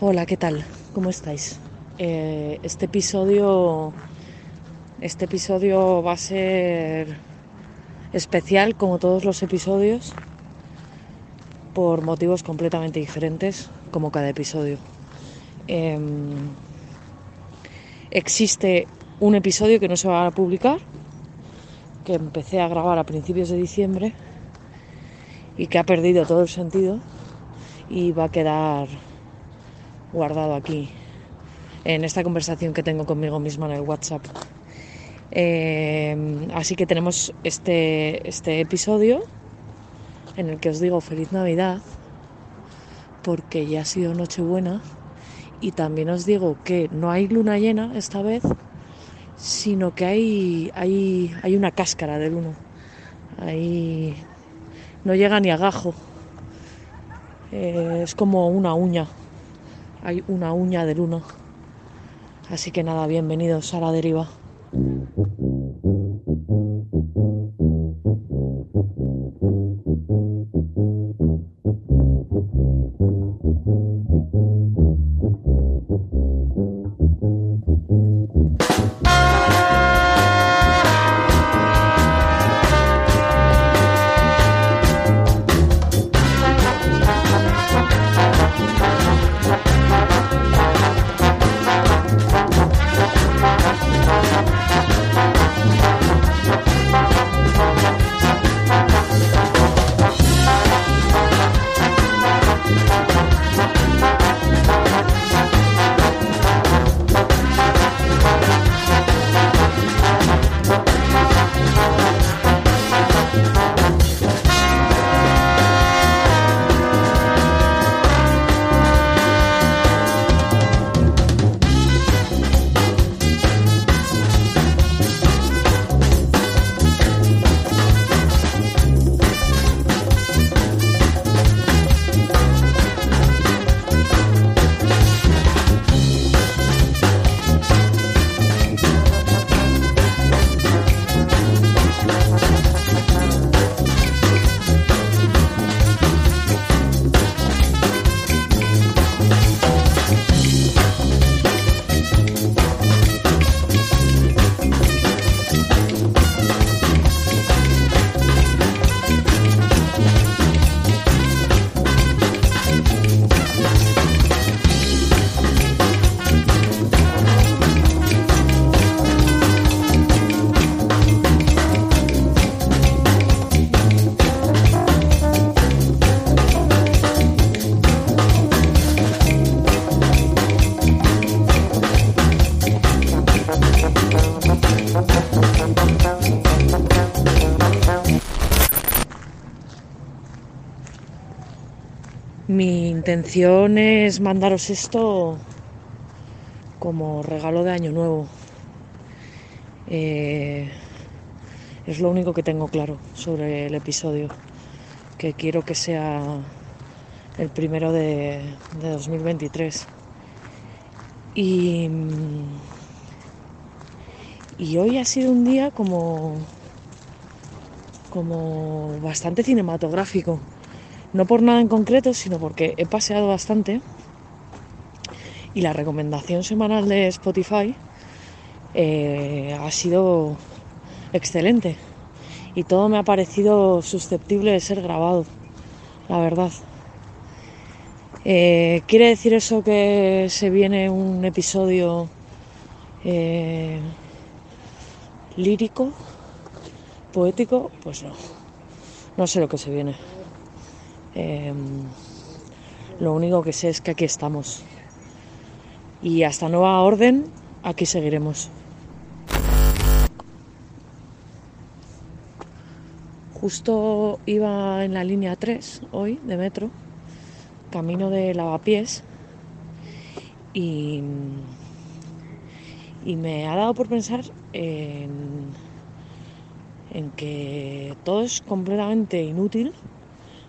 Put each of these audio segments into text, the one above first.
Hola, ¿qué tal? ¿Cómo estáis? Eh, este episodio. Este episodio va a ser especial, como todos los episodios, por motivos completamente diferentes, como cada episodio. Em, existe un episodio que no se va a publicar, que empecé a grabar a principios de diciembre y que ha perdido todo el sentido y va a quedar guardado aquí en esta conversación que tengo conmigo misma en el WhatsApp. Eh, así que tenemos este, este episodio en el que os digo feliz Navidad porque ya ha sido Nochebuena y también os digo que no hay luna llena esta vez, sino que hay, hay, hay una cáscara de luna. Ahí no llega ni a gajo. Eh, es como una uña. Hay una uña de luna. Así que nada, bienvenidos a la deriva. Intención es mandaros esto como regalo de año nuevo. Eh, es lo único que tengo claro sobre el episodio, que quiero que sea el primero de, de 2023. Y, y hoy ha sido un día como, como bastante cinematográfico no por nada en concreto, sino porque he paseado bastante y la recomendación semanal de Spotify eh, ha sido excelente y todo me ha parecido susceptible de ser grabado, la verdad. Eh, ¿Quiere decir eso que se viene un episodio eh, lírico, poético? Pues no, no sé lo que se viene. Em, lo único que sé es que aquí estamos. Y hasta nueva orden, aquí seguiremos. Justo iba en la línea 3 hoy de metro, camino de lavapiés, y, y me ha dado por pensar en, en que todo es completamente inútil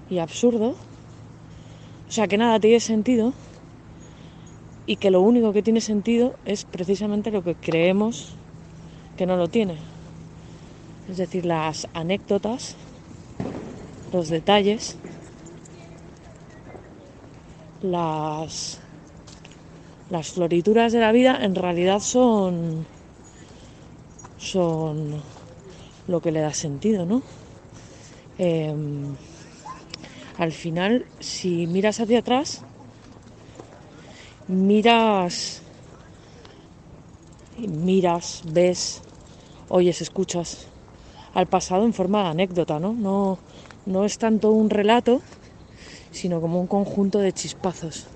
y absurdo. O sea, que nada tiene sentido y que lo único que tiene sentido es precisamente lo que creemos que no lo tiene. Es decir, las anécdotas, los detalles, las las florituras de la vida en realidad son son lo que le da sentido, ¿no? Em, al final, si miras hacia atrás, miras, miras, ves, oyes, escuchas al pasado en forma de anécdota, ¿no? No, no es tanto un relato, sino como un conjunto de chispazos.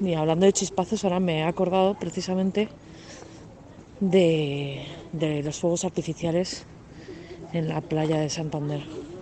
Y hablando de chispazos, ahora me he acordado precisamente de, de los fuegos artificiales en la playa de Santander.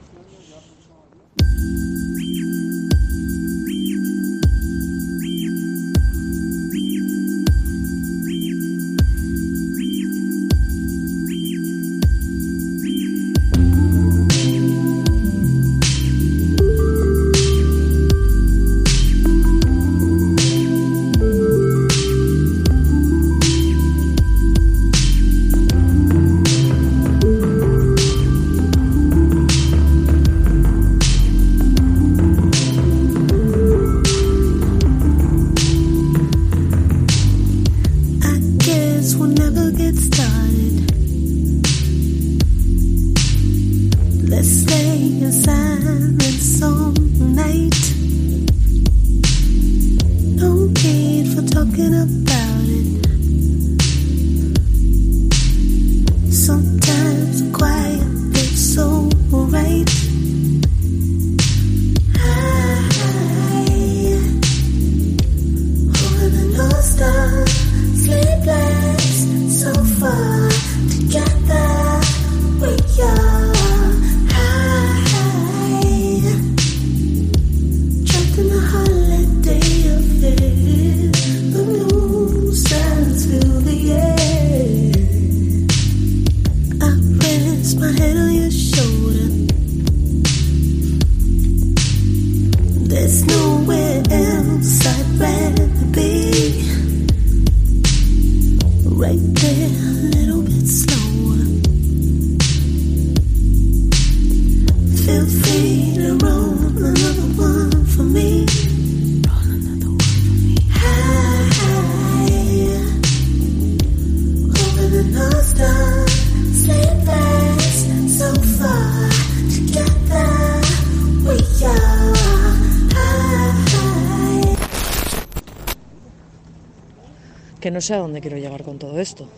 Sé a dónde quiero llegar con todo esto.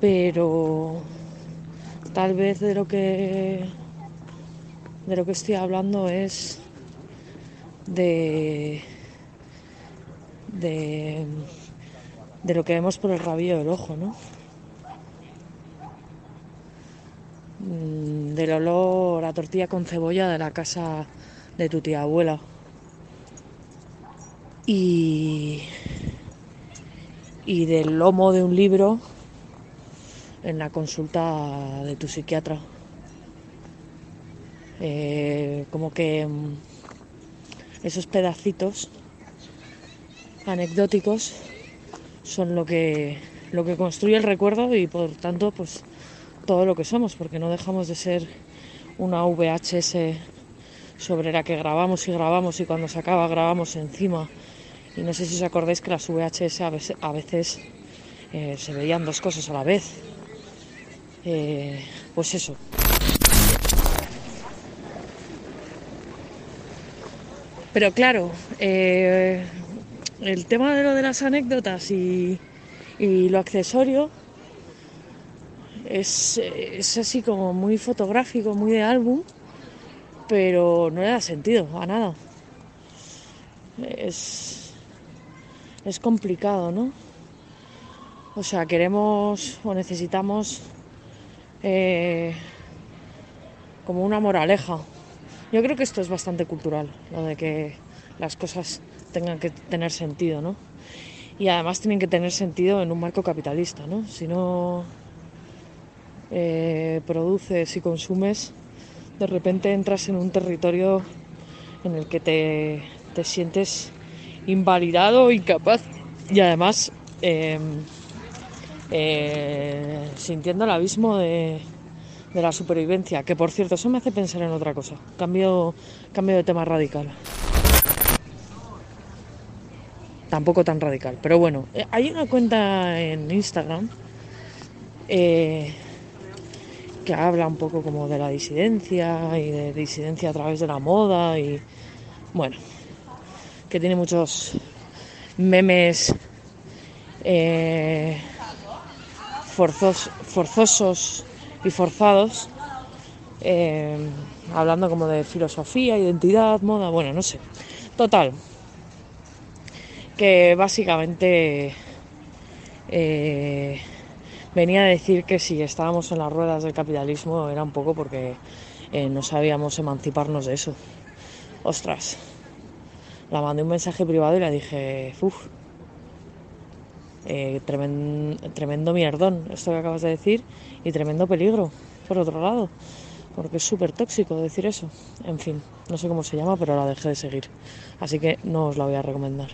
Pero tal vez de lo que de lo que estoy hablando es de de, lo que vemos por el rabillo del ojo, ¿no? Mm, del olor a tortilla con cebolla de la casa de tu tía abuela. Y y del lomo de un libro en la consulta de tu psiquiatra. Eh, como que mm, esos pedacitos anecdóticos son lo que lo que construye el recuerdo y por tanto pues todo lo que somos porque no dejamos de ser una VHS sobre la que grabamos y grabamos y cuando se acaba grabamos encima y no sé si os acordáis que las VHS a veces, eh, se veían dos cosas a la vez. Eh, pues eso. Pero claro, eh, el tema de lo de las anécdotas y, lo accesorio es, es, así como muy fotográfico, muy de álbum, pero no le da sentido a nada. Es, es complicado, ¿no? O sea, queremos o necesitamos eh, como una moraleja. Yo creo que esto es bastante cultural, lo de que las cosas tengan que tener sentido, ¿no? Y además tienen que tener sentido en un marco capitalista, ¿no? Si no eh, produces y consumes, de repente entras en un territorio en el que te, te sientes invalidado, incapaz y además em, eh, sintiendo el abismo de, de, la supervivencia, que por cierto, eso me hace pensar en otra cosa. Cambio, cambio de tema radical. tampoco tan radical. Pero bueno, eh, hay una cuenta en Instagram eh, que habla un poco como de la disidencia y de disidencia a través de la moda y bueno, que tiene muchos memes eh, forzosos y forzados, hablando como de filosofía, identidad, moda, bueno, no sé. Total, que básicamente eh, venía a decir que si estábamos en las ruedas del capitalismo era un poco porque eh, no sabíamos emanciparnos de eso. Ostras, la mandé un mensaje privado y le dije, uff, eh, tremendo, mierdón esto que acabas de decir y tremendo peligro, por otro lado, porque es súper tóxico decir eso. En fin, no sé cómo se llama, pero la dejé de seguir, así que no os la voy a recomendar.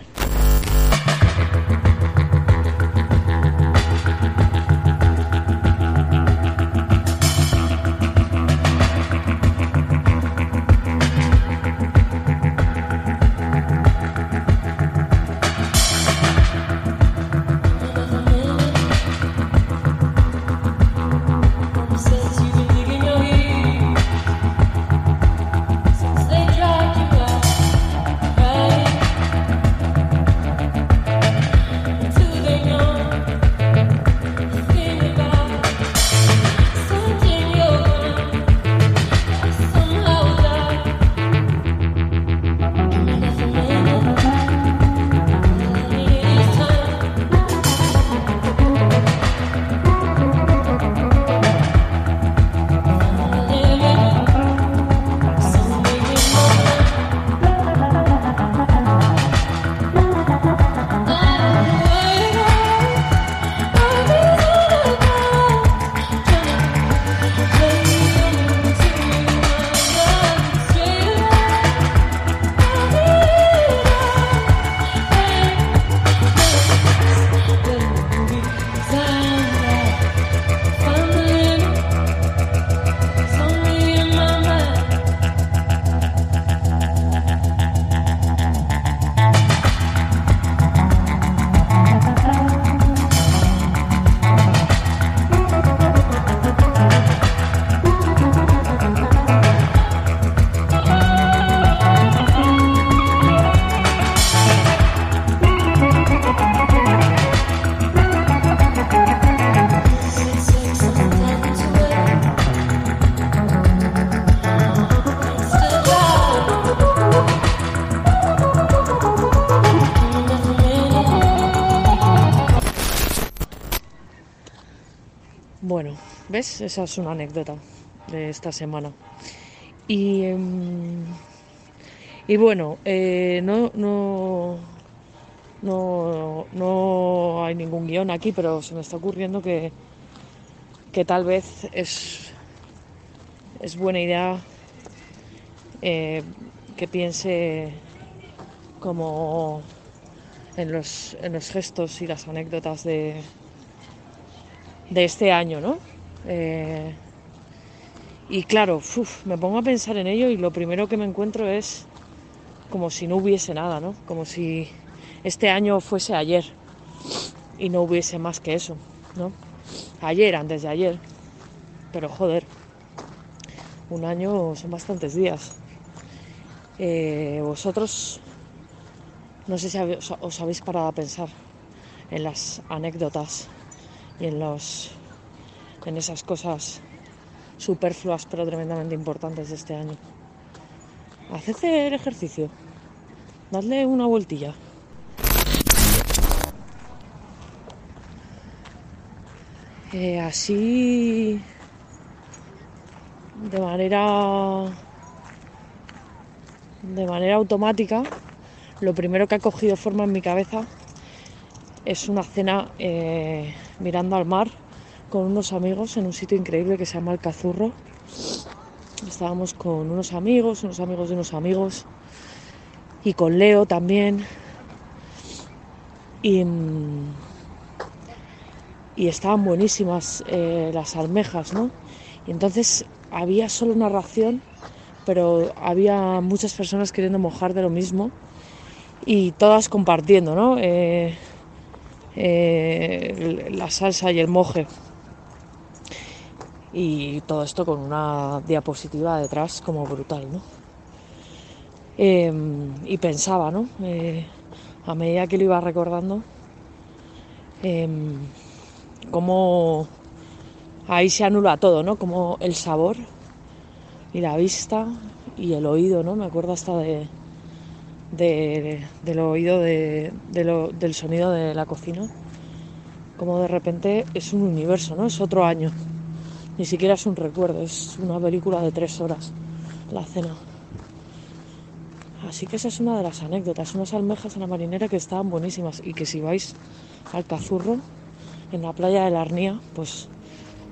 Esa es una anécdota de esta semana. Y, em, y bueno, eh, no, no, no, no hay ningún guion aquí, pero se me está ocurriendo que, que tal vez es, es buena idea eh, que piense como en los, en los gestos y las anécdotas de, de este año, ¿no? Eh, y claro, me pongo a pensar en ello y lo primero que me encuentro es como si no hubiese nada, ¿no? Como si este año fuese ayer y no hubiese más que eso, ¿no? Ayer, antes de ayer. Pero joder, un año son bastantes días. Eh, vosotros, no sé si os habéis parado a pensar en las anécdotas y en los en esas cosas superfluas pero tremendamente importantes de este año. Haced el ejercicio, dadle una vueltilla. Eh, así de manera de manera automática lo primero que ha cogido forma en mi cabeza es una cena eh, mirando al mar con unos amigos en un sitio increíble que se llama El Cazurro. Estábamos con unos amigos, unos amigos de unos amigos y con Leo también. Y, estaban buenísimas eh, las almejas, ¿no? Y entonces había solo una ración, pero había muchas personas queriendo mojar de lo mismo. y todas compartiendo, ¿no? Eh, eh, la salsa y el moje. Y todo esto con una diapositiva detrás como brutal, ¿no? Em, y pensaba, ¿no? Eh, a medida que lo iba recordando, em, cómo ahí se anula todo, ¿no? Como el sabor y la vista y el oído, ¿no? Me acuerdo hasta de, del oído de, del sonido de la cocina. Como de repente es un universo, ¿no? Es otro año. Ni siquiera es un recuerdo, es una película de tres horas, la cena. Así que esa es una de las anécdotas, unas almejas en la marinera que estaban buenísimas y que si vais al Cazurro, en la playa de la Arnía, pues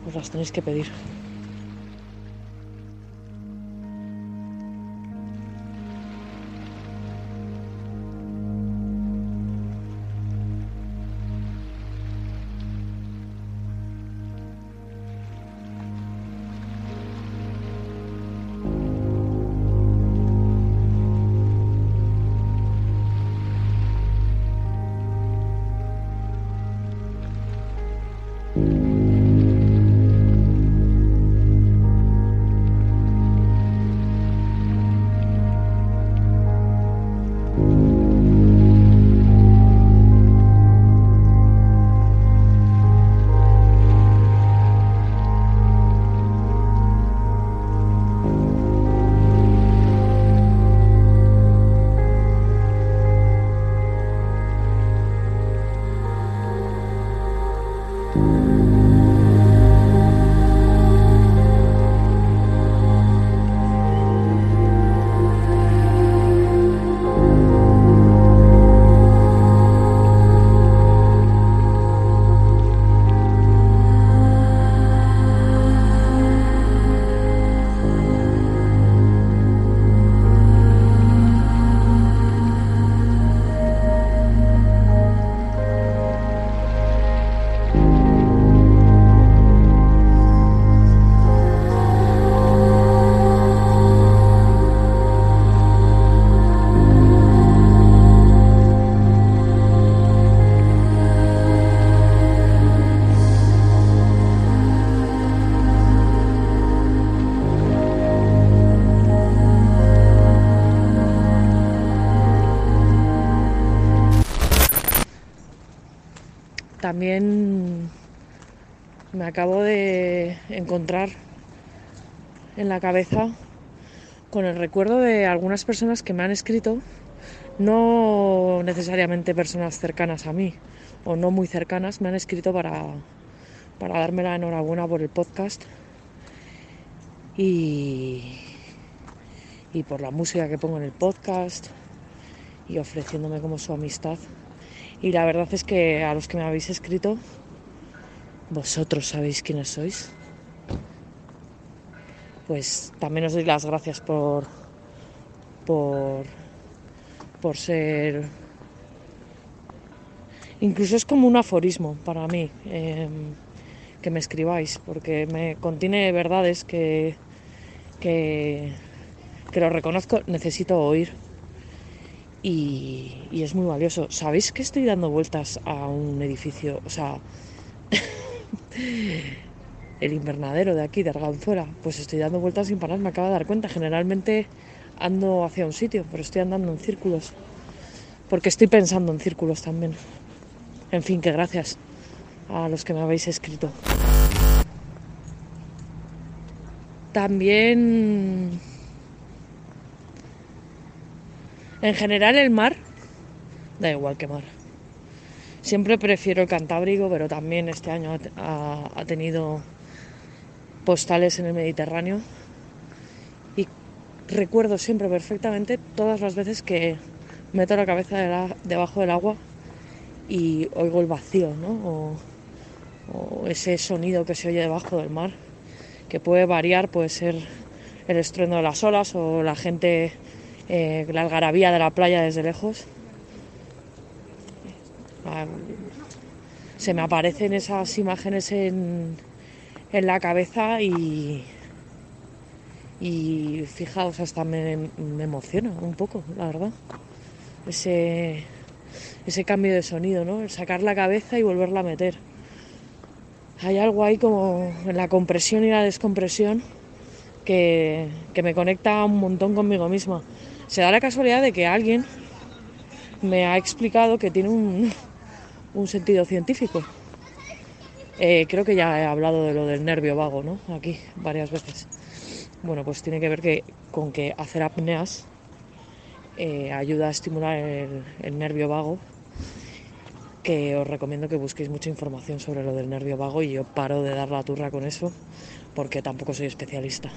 os las tenéis que pedir. También me acabo de encontrar en la cabeza con el recuerdo de algunas personas que me han escrito, no necesariamente personas cercanas a mí o no muy cercanas, me han escrito para, para darme la enhorabuena por el podcast y, y por la música que pongo en el podcast y ofreciéndome como su amistad. Y la verdad es que a los que me habéis escrito, vosotros sabéis quiénes sois. Pues también os doy las gracias por, por, por ser... Incluso es como un aforismo para mí em, que me escribáis, porque me contiene verdades que, que, que lo reconozco, necesito oír y, es muy valioso. ¿Sabéis que estoy dando vueltas a un edificio? O sea, el invernadero de aquí, de Arganzuela, pues estoy dando vueltas sin parar, me acabo de dar cuenta. Generalmente ando hacia un sitio, pero estoy andando en círculos. Porque estoy pensando en círculos también. En fin, que gracias a los que me habéis escrito. También En general el mar, da igual que mar. Siempre prefiero el Cantábrico, pero también este año ha, tenido postales en el Mediterráneo. Y recuerdo siempre perfectamente todas las veces que meto la cabeza debajo del agua y oigo el vacío, ¿no? o, ese sonido que se oye debajo del mar, que puede variar, puede ser el estruendo de las olas o la gente eh, la algarabía de la playa desde lejos. Ah, se me aparecen esas imágenes en, en la cabeza y, y fijaos, hasta me, me, emociona un poco, la verdad. ese, ese cambio de sonido, ¿no? El sacar la cabeza y volverla a meter. Hay algo ahí como en la compresión y la descompresión que, que me conecta un montón conmigo misma. Se da la casualidad de que alguien me ha explicado que tiene un, sentido científico. Eh, creo que ya he hablado de lo del nervio vago, ¿no? Aquí varias veces. Bueno, pues tiene que ver que, con que hacer apneas eh, ayuda a estimular el, el nervio vago que os recomiendo que busquéis mucha información sobre lo del nervio vago y yo paro de dar la turra con eso porque tampoco soy especialista.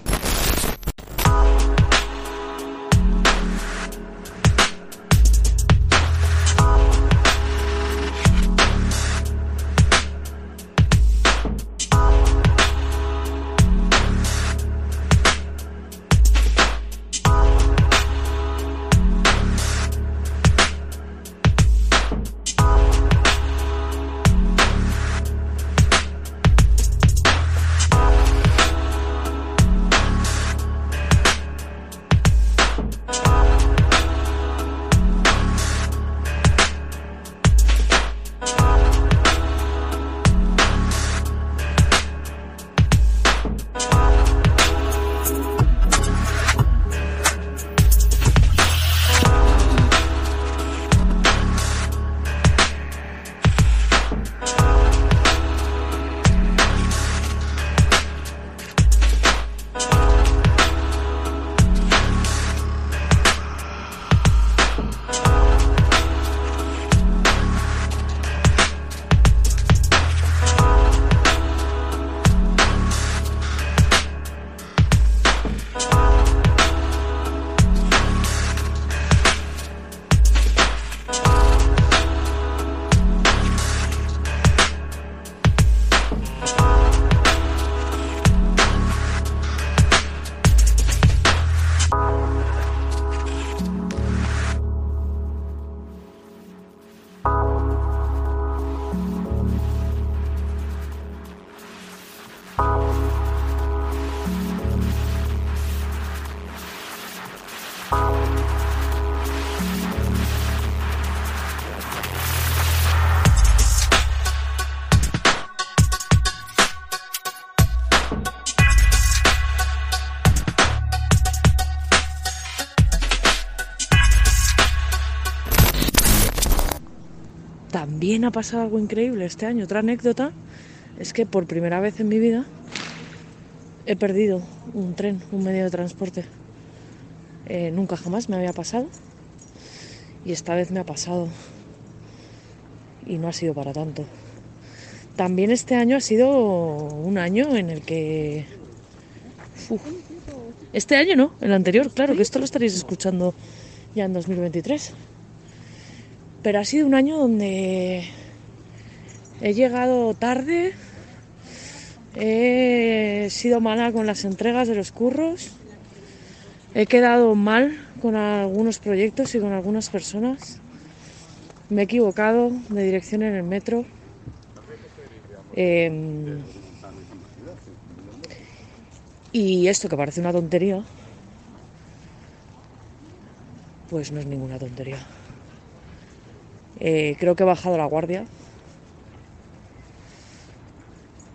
También ha pasado algo increíble este año. Otra anécdota es que por primera vez en mi vida he perdido un tren, un medio de transporte. Eh, nunca jamás me había pasado y esta vez me ha pasado y no ha sido para tanto. También este año ha sido un año en el que... Este año no, el anterior, claro, que esto lo estaréis escuchando ya en 2023. Pero ha sido un año donde he llegado tarde, he sido mala con las entregas de los curros, he quedado mal con algunos proyectos y con algunas personas, me he equivocado de dirección en el metro. Eh, y esto que parece una tontería, pues no es ninguna tontería. Eh, creo que he bajado la guardia.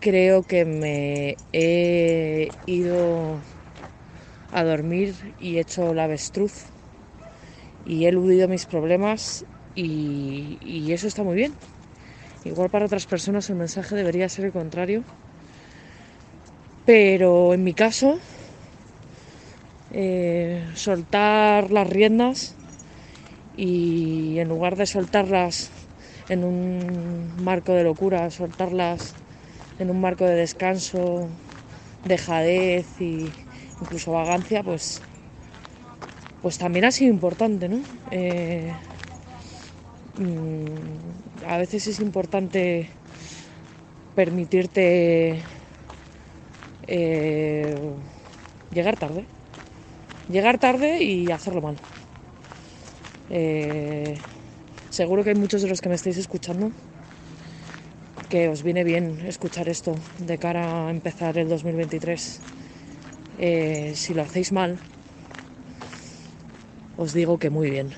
Creo que me he ido a dormir y he hecho la avestruz y he eludido mis problemas y, y eso está muy bien. Igual para otras personas el mensaje debería ser el contrario. Pero en mi caso, eh, soltar las riendas y en lugar de soltarlas en un marco de locura, soltarlas en un marco de descanso, dejadez y incluso vagancia, pues, pues también ha sido importante, ¿no? Eh, mm, a veces es importante permitirte eh, llegar tarde. Llegar tarde y hacerlo mal. Eh, seguro que hay muchos de los que me estáis escuchando que os viene bien escuchar esto de cara a empezar el 2023. Eh, si lo hacéis mal, os digo que muy bien.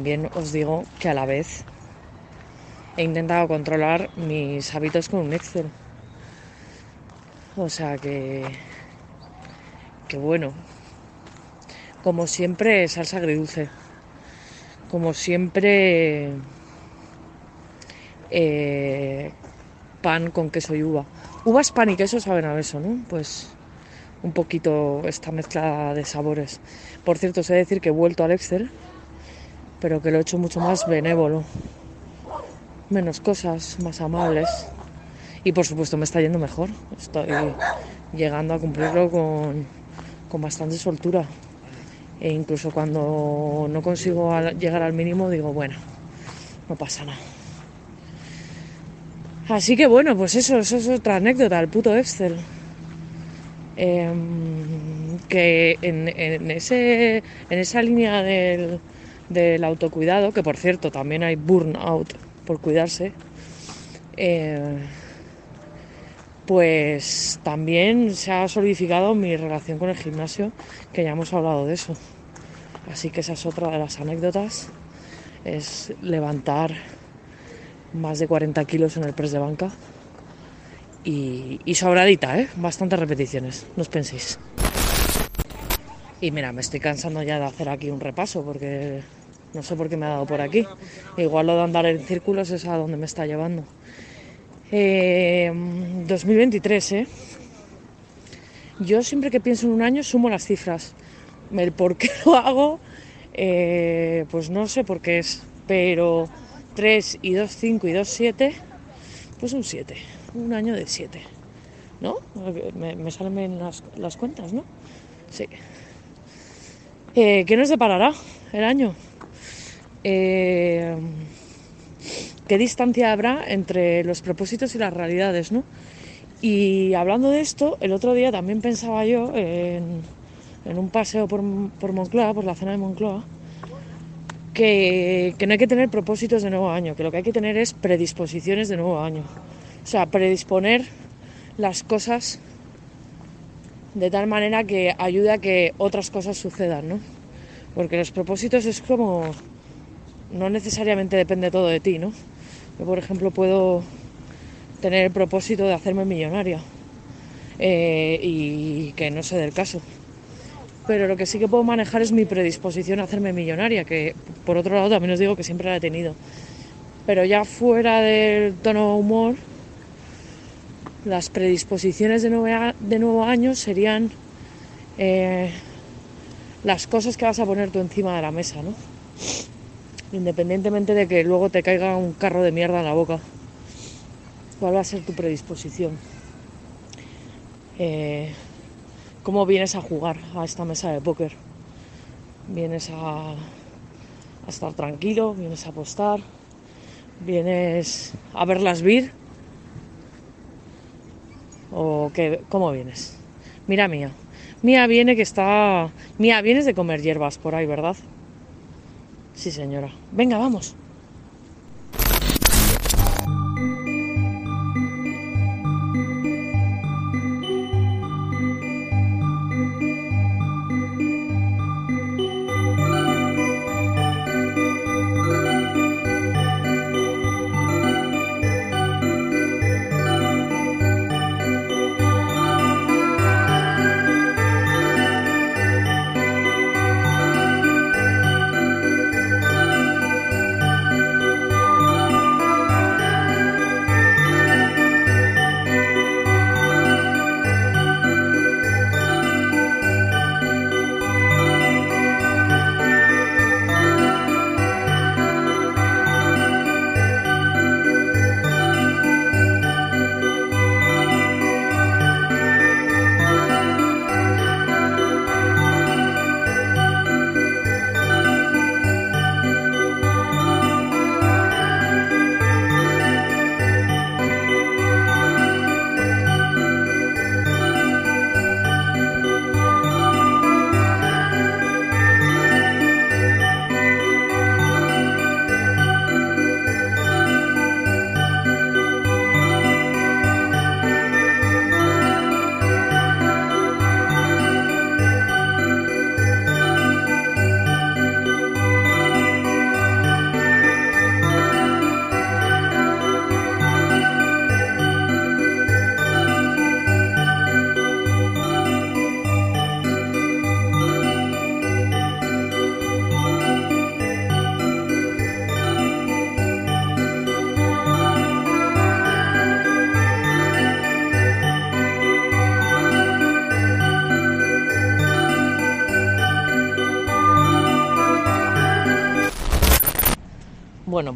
También os digo que a la vez he intentado controlar mis hábitos con un Excel. O sea que, bueno, como siempre salsa agridulce, como siempre eh, pan con queso y uva. Uvas, pan y queso saben a eso, ¿no? Pues un poquito esta mezcla de sabores. Por cierto, sé decir que he vuelto al Excel pero que lo he hecho mucho más benévolo. Menos cosas, más amables. Y por supuesto me está yendo mejor. Estoy llegando a cumplirlo con, con bastante soltura. E incluso cuando no consigo llegar al mínimo digo, bueno, no pasa nada. Así que bueno, pues eso, eso es otra anécdota, el puto Excel. Em, que en, en, ese, en esa línea del, del autocuidado, que por cierto también hay burnout por cuidarse, eh, pues también se ha solidificado mi relación con el gimnasio, que ya hemos hablado de eso. Así que esa es otra de las anécdotas, es levantar más de 40 kilos en el press de banca y, sobradita, ¿eh? bastantes repeticiones, no os penséis. Y mira, me estoy cansando ya de hacer aquí un repaso porque no sé por qué me ha dado por aquí. Igual lo de andar en círculos es a donde me está llevando. 2023, eh, ¿eh? Yo siempre que pienso en un año sumo las cifras. El por qué lo hago, eh, pues no sé por qué es. Pero 3 y 2, 5 y 2, 7, pues un 7. Un año de 7. ¿No? Me, salen bien las, las, cuentas, ¿no? Sí. Eh, ¿Qué nos deparará el año? Eh, qué distancia habrá entre los propósitos y las realidades, ¿no? Y hablando de esto, el otro día también pensaba yo en, un paseo por, Moncloa, por la zona de Moncloa, que, no hay que tener propósitos de nuevo año, que lo que hay que tener es predisposiciones de nuevo año. O sea, predisponer las cosas de tal manera que ayude a que otras cosas sucedan, ¿no? Porque los propósitos es como no necesariamente depende todo de ti, ¿no? Yo, por ejemplo, puedo tener el propósito de hacerme millonaria eh, y que no sé del caso. Pero lo que sí que puedo manejar es mi predisposición a hacerme millonaria, que por otro lado también os digo que siempre la he tenido. Pero ya fuera del tono humor, las predisposiciones de nuevo, de nuevo año serían eh, las cosas que vas a poner tú encima de la mesa, ¿no? Independientemente de que luego te caiga un carro de mierda en la boca. ¿Cuál va a ser tu predisposición? Eh, ¿Cómo vienes a jugar a esta mesa de póker? ¿Vienes a, a estar tranquilo? ¿Vienes a apostar? ¿Vienes a ver las vir? ¿O qué, cómo vienes? Mira Mía. Mía viene que está... Mía, vienes de comer hierbas por ahí, ¿verdad? Sí, señora. Venga, vamos.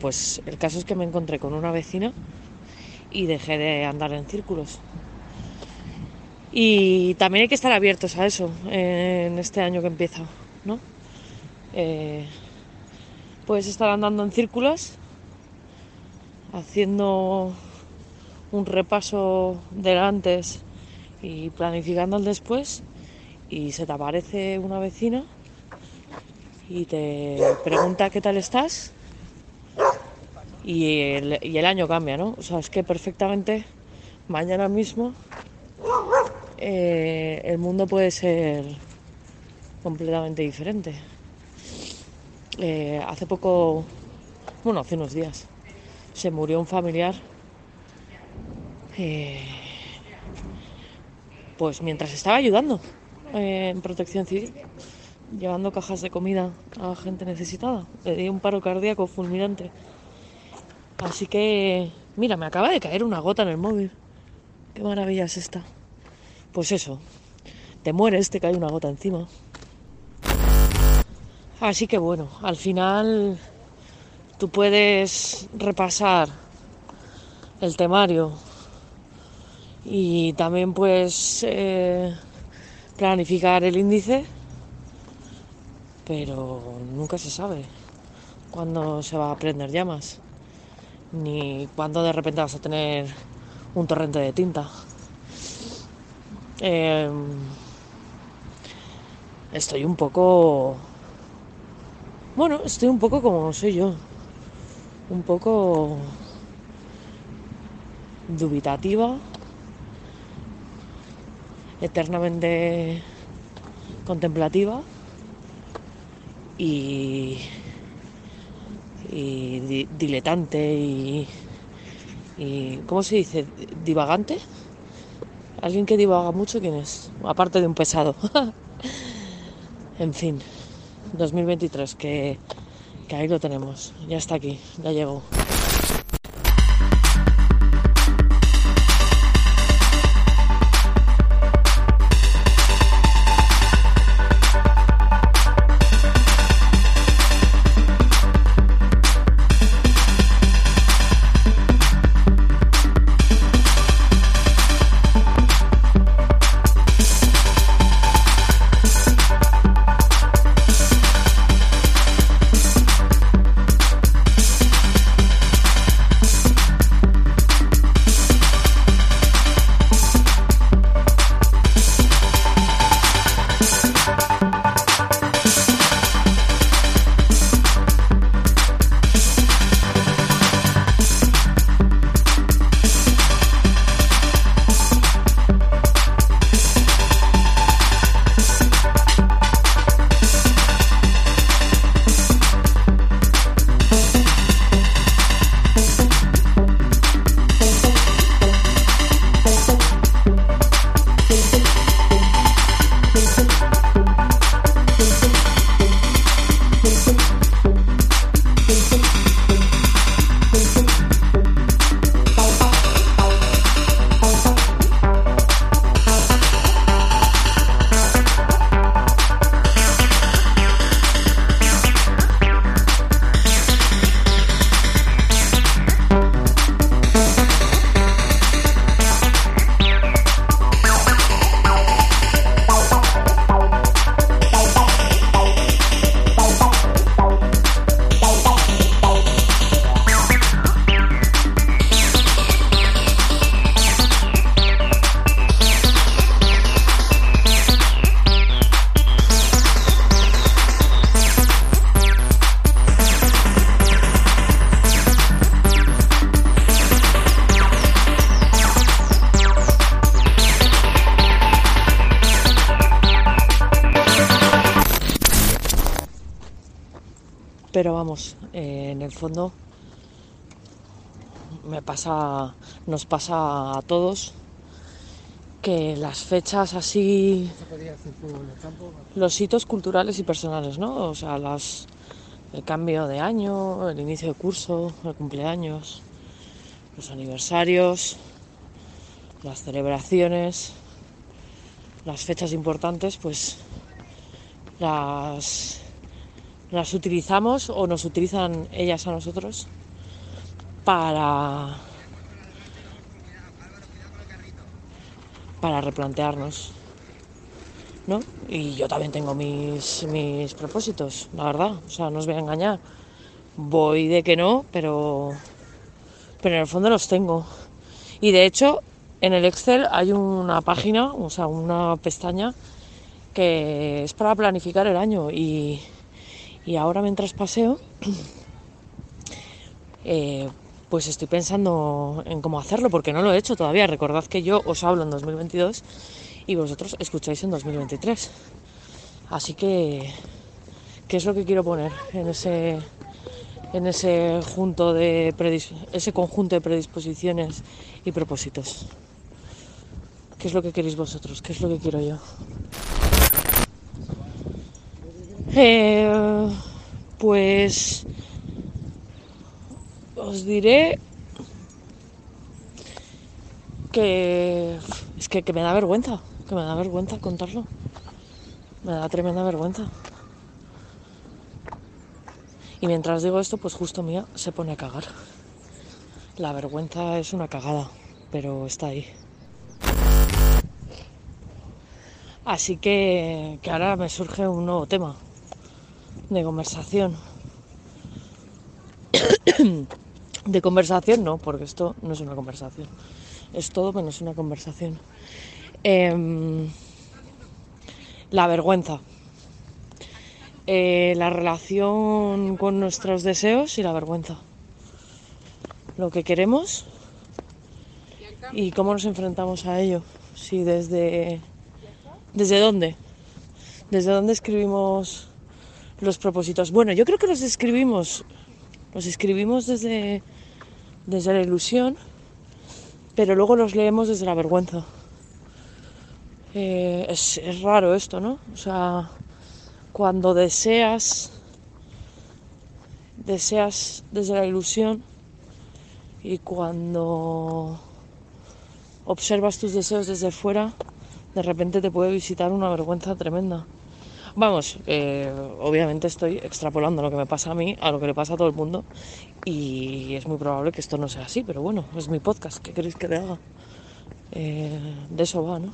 Pues el caso es que me encontré con una vecina y dejé de andar en círculos. Y también hay que estar abiertos a eso en este año que empieza, ¿no? Eh, puedes estar andando en círculos, haciendo un repaso del antes y planificando el después, y se te aparece una vecina y te pregunta qué tal estás y el, y el año cambia, ¿no? O sea, es que perfectamente mañana mismo eh, el mundo puede ser completamente diferente. Eh, hace poco, bueno, hace unos días, se murió un familiar. eh, pues mientras estaba ayudando en protección civil, llevando cajas de comida a gente necesitada. Le di un paro cardíaco fulminante. Así que, mira, me acaba de caer una gota en el móvil. Qué maravilla es esta. Pues eso, te mueres, te cae una gota encima. Así que bueno, al final tú puedes repasar el temario y también puedes eh, planificar el índice, pero nunca se sabe cuándo se va a prender llamas, ni cuándo de repente vas a tener un torrente de tinta. Eh, estoy un poco... Bueno, estoy un poco como soy yo. Un poco dubitativa, eternamente contemplativa y, y di- diletante y, y ¿cómo se dice? divagante. Alguien que divaga mucho, ¿quién es? Aparte de un pesado. en fin, 2023, que, que ahí lo tenemos. Ya está aquí, ya llegó. Fondo me pasa, nos pasa a todos que las fechas así, los hitos culturales y personales, ¿no? O sea, las, el cambio de año, el inicio de curso, el cumpleaños, los aniversarios, las celebraciones, las fechas importantes, pues las, las utilizamos o nos utilizan ellas a nosotros para para replantearnos ¿no? y yo también tengo mis, mis propósitos la verdad. O sea no os voy a engañar. Voy de que no pero pero en el fondo los tengo. Y de hecho en el Excel hay una página o sea una pestaña que es para planificar el año y, y ahora mientras paseo eh, pues estoy pensando en cómo hacerlo, porque no lo he hecho todavía. Recordad que yo os hablo en 2022 y vosotros escucháis en 2023. Así que, ¿qué es lo que quiero poner en ese, en ese, junto de ese conjunto de predisposiciones y propósitos? ¿Qué es lo que queréis vosotros? ¿Qué es lo que quiero yo? Eh, pues os diré que es que, me da vergüenza, que me da vergüenza contarlo. Me da tremenda vergüenza. Y mientras digo esto, pues justo mía se pone a cagar. La vergüenza es una cagada, pero está ahí. Así que, que ahora me surge un nuevo tema de conversación. De conversación no, porque esto no es una conversación. Es todo menos una conversación. Em, la vergüenza. Eh, la relación con nuestros deseos y la vergüenza. Lo que queremos y cómo nos enfrentamos a ello. Si desde. ¿Desde dónde? ¿Desde dónde escribimos los propósitos? Bueno, yo creo que los escribimos. Los escribimos desde desde la ilusión, pero luego los leemos desde la vergüenza. Eh, es, es raro esto, ¿no? O sea, cuando deseas, deseas desde la ilusión y cuando observas tus deseos desde fuera, de repente te puede visitar una vergüenza tremenda. Vamos, eh, obviamente estoy extrapolando lo que me pasa a mí a lo que le pasa a todo el mundo y es muy probable que esto no sea así, pero bueno, es mi podcast, ¿qué queréis que le haga? Eh, de eso va, ¿no?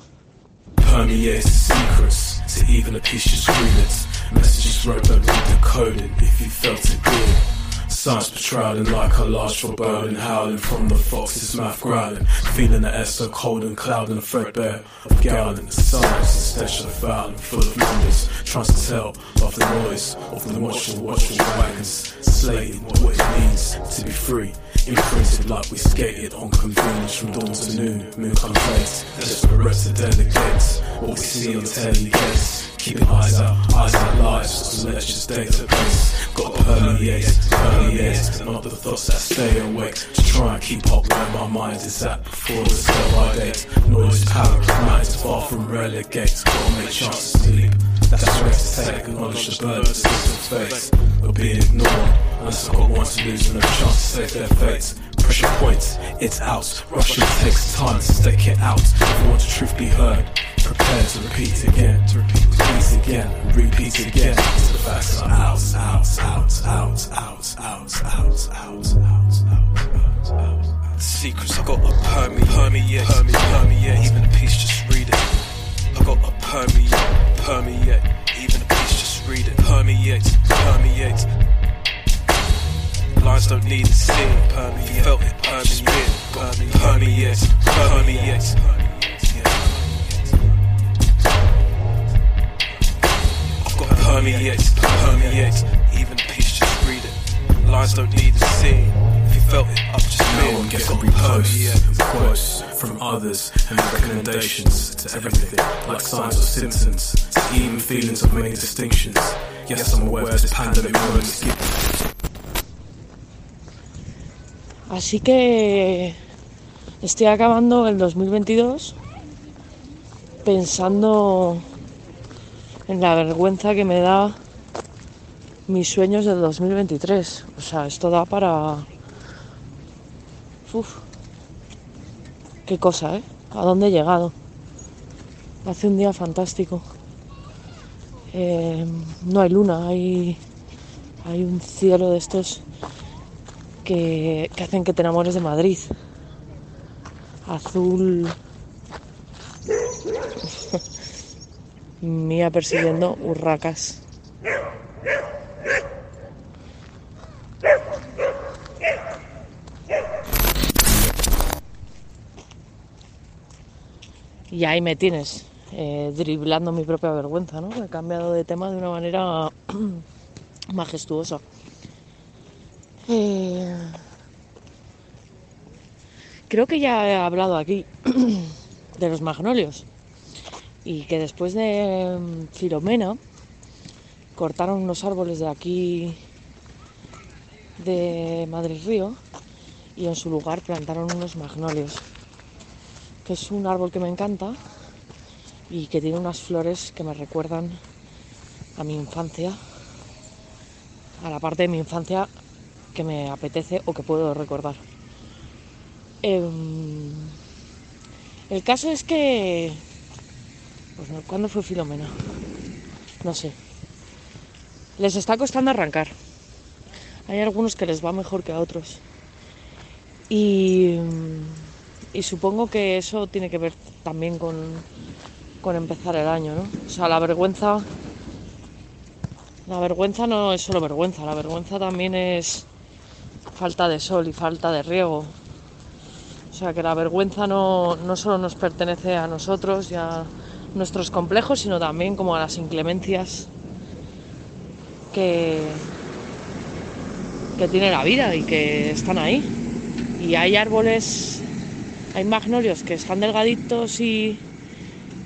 A of. Science patrolling like a large foreboding, howling from the fox's mouth growling. Feeling the air so cold and cloud and threadbare of growling. The silence is special foul full of numbers. Trying to tell of the noise of the watchful, watchful wagons. Slating what it means to be free. Imprinted like we skated on convenience from dawn to noon. Moon comes late, desperate to delegate what we see on telly gates. Keeping eyes out, eyes out lives, let's just database. Got permeate, permeate, not the thoughts that stay awake. To try and keep up where my mind is at before the sell date. Noise, power, minds far from relegate. Gotta make chance to sleep. That's right to take, acknowledge the burden to face. But being ignored, unless I got one to lose and a chance to save their fate. Pressure points, it's out. Rushing takes time to stake it out. If you want the truth be heard, prepare to repeat again, to repeat, repeat again, repeat again. So the facts are out, out, out, out, out, out, out, out, out, out, out. Secrets I got a permeate, permeate, permeate, permeate. Even a piece, just read it. I got a permeate, permeate. Even a piece, just read it. Permeate, permeate. Lines don't need to see it. Permeate, felt it, permeate, permeate, permeate. permeate. permeates, permeates. Even a piece, just read it. Lines don't need to see. If you felt it, up just no one gets reposts and quotes from others and recommendations to everything, like signs or symptoms, to even feelings of many distinctions. Yes, I'm aware this pandemic moment is giving Así que estoy acabando el 2022 pensando en la vergüenza que me da mis sueños del 2023. O sea, esto da para... Uf, qué cosa, ¿eh? ¿A dónde he llegado? Hace un día fantástico. Eh, no hay luna, hay, hay un cielo de estos que, hacen que te enamores de Madrid. Azul. Mía persiguiendo urracas. Y ahí me tienes, eh, driblando mi propia vergüenza, ¿no? He cambiado de tema de una manera majestuosa. Eh, creo que ya he hablado aquí de los magnolios y que después de mm, Filomena cortaron unos árboles de aquí de Madrid Río y en su lugar plantaron unos magnolios que es un árbol que me encanta y que tiene unas flores que me recuerdan a mi infancia, a la parte de mi infancia que me apetece o que puedo recordar. Em, el caso es que... Pues ¿Cuándo fue Filomena? No sé. Les está costando arrancar. Hay algunos que les va mejor que a otros. Y y supongo que eso tiene que ver también con, con empezar el año, ¿no? O sea, la vergüenza. La vergüenza no es solo vergüenza, la vergüenza también es falta de sol y falta de riego. O sea que la vergüenza no, no solo nos pertenece a nosotros y a nuestros complejos, sino también como a las inclemencias que, que tiene la vida y que están ahí. Y hay árboles hay magnolios que están delgaditos y,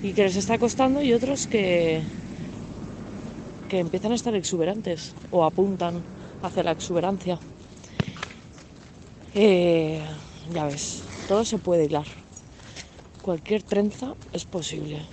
y que les está costando y otros que, que empiezan a estar exuberantes o apuntan hacia la exuberancia. Eh, ya ves, todo se puede hilar. Cualquier trenza es posible.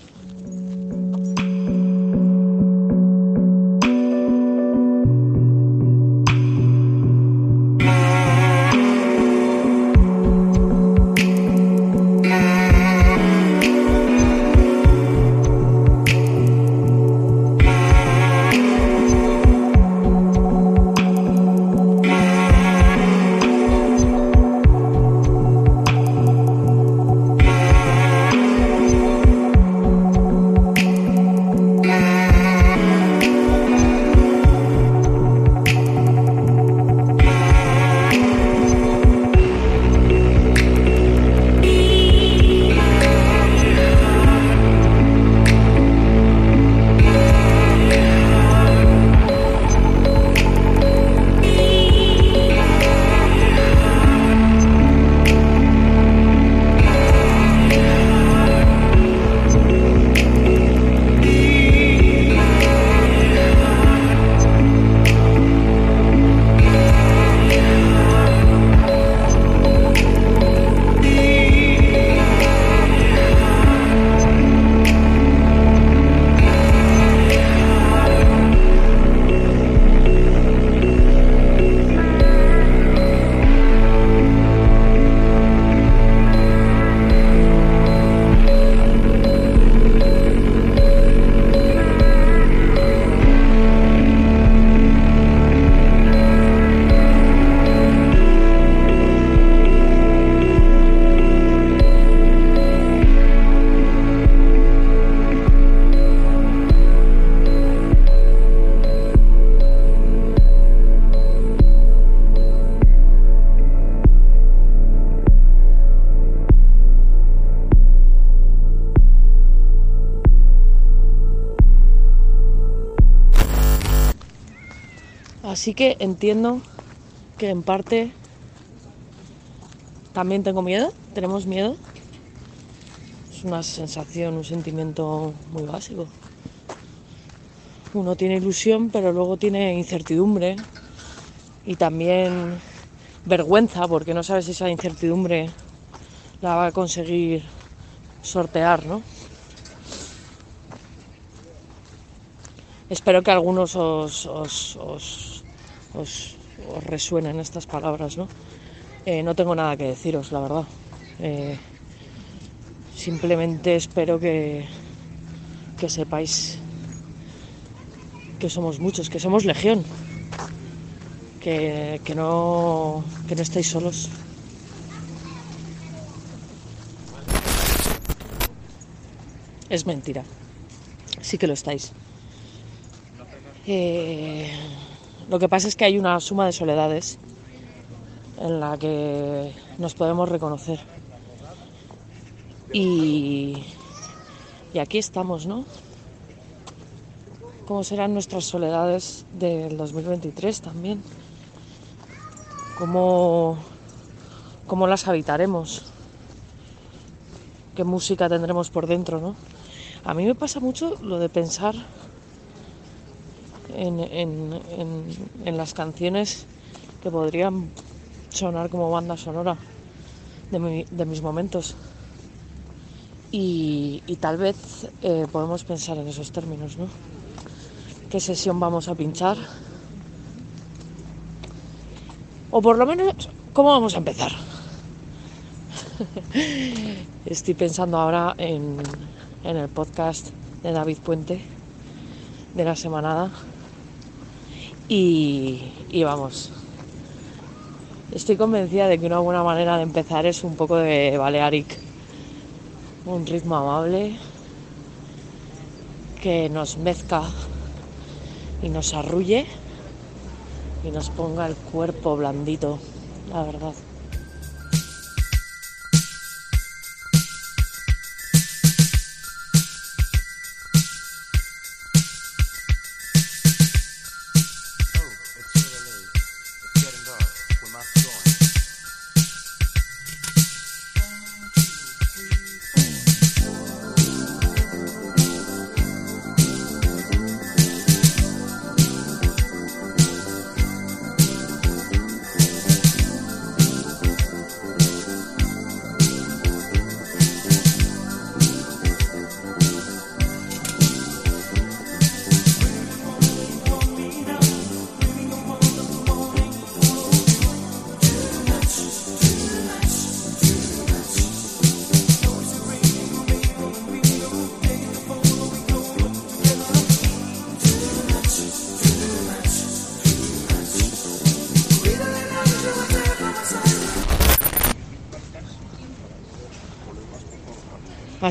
Así que entiendo que en parte también tengo miedo, tenemos miedo. Es una sensación, un sentimiento muy básico. Uno tiene ilusión, pero luego tiene incertidumbre y también vergüenza porque no sabes si esa incertidumbre la va a conseguir sortear, ¿no? Espero que algunos os, os, os, os, os estas palabras, ¿no? Eh, no tengo nada que deciros, la verdad. Eh, simplemente espero que, que sepáis que somos muchos, que somos legión, que, que, no, que no estáis solos. Es mentira, sí que lo estáis. Eh, lo que pasa es que hay una suma de soledades en la que nos podemos reconocer. Y, y aquí estamos, ¿no? ¿Cómo serán nuestras soledades del 2023 también? ¿Cómo, cómo las habitaremos? ¿Qué música tendremos por dentro, no? A mí me pasa mucho lo de pensar en, en, en, las canciones que podrían sonar como banda sonora de, mi, de mis momentos. Y, y tal vez eh, podemos pensar en esos términos, ¿no? ¿Qué sesión vamos a pinchar? O por lo menos, ¿cómo vamos a empezar? Estoy pensando ahora en, en el podcast de David Puente de la semanada y, vamos, estoy convencida de que una buena manera de empezar es un poco de Balearic, un ritmo amable que nos mezca y nos arrulle y nos ponga el cuerpo blandito, la verdad.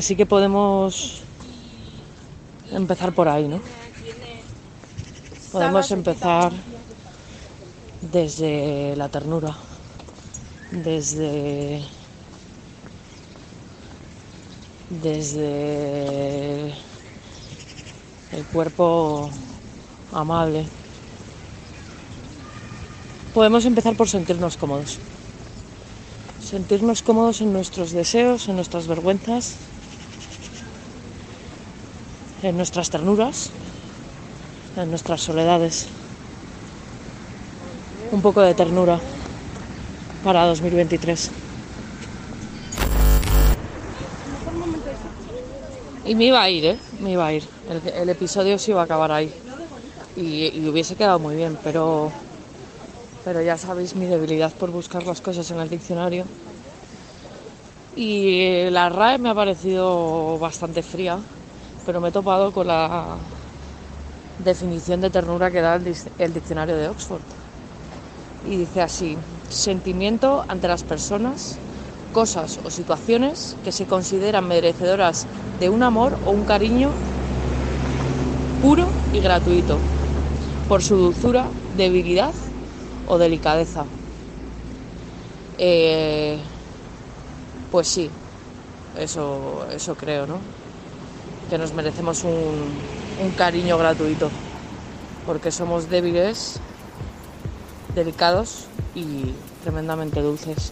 Así que podemos empezar por ahí, ¿no? Podemos empezar desde la ternura, desde desde el cuerpo amable. Podemos empezar por sentirnos cómodos. Sentirnos cómodos en nuestros deseos, en nuestras vergüenzas, en nuestras ternuras, en nuestras soledades. Un poco de ternura para 2023. Y me iba a ir, ¿eh? Me iba a ir. El, episodio se iba a acabar ahí. Y, y, hubiese quedado muy bien, pero, pero ya sabéis mi debilidad por buscar las cosas en el diccionario. Y la RAE me ha parecido bastante fría pero me he topado con la definición de ternura que da el, diccionario de Oxford. Y dice así, sentimiento ante las personas, cosas o situaciones que se consideran merecedoras de un amor o un cariño puro y gratuito, por su dulzura, debilidad o delicadeza. Eh, pues sí, eso, eso creo, ¿no? Que nos merecemos un, un cariño gratuito, porque somos débiles, delicados y tremendamente dulces.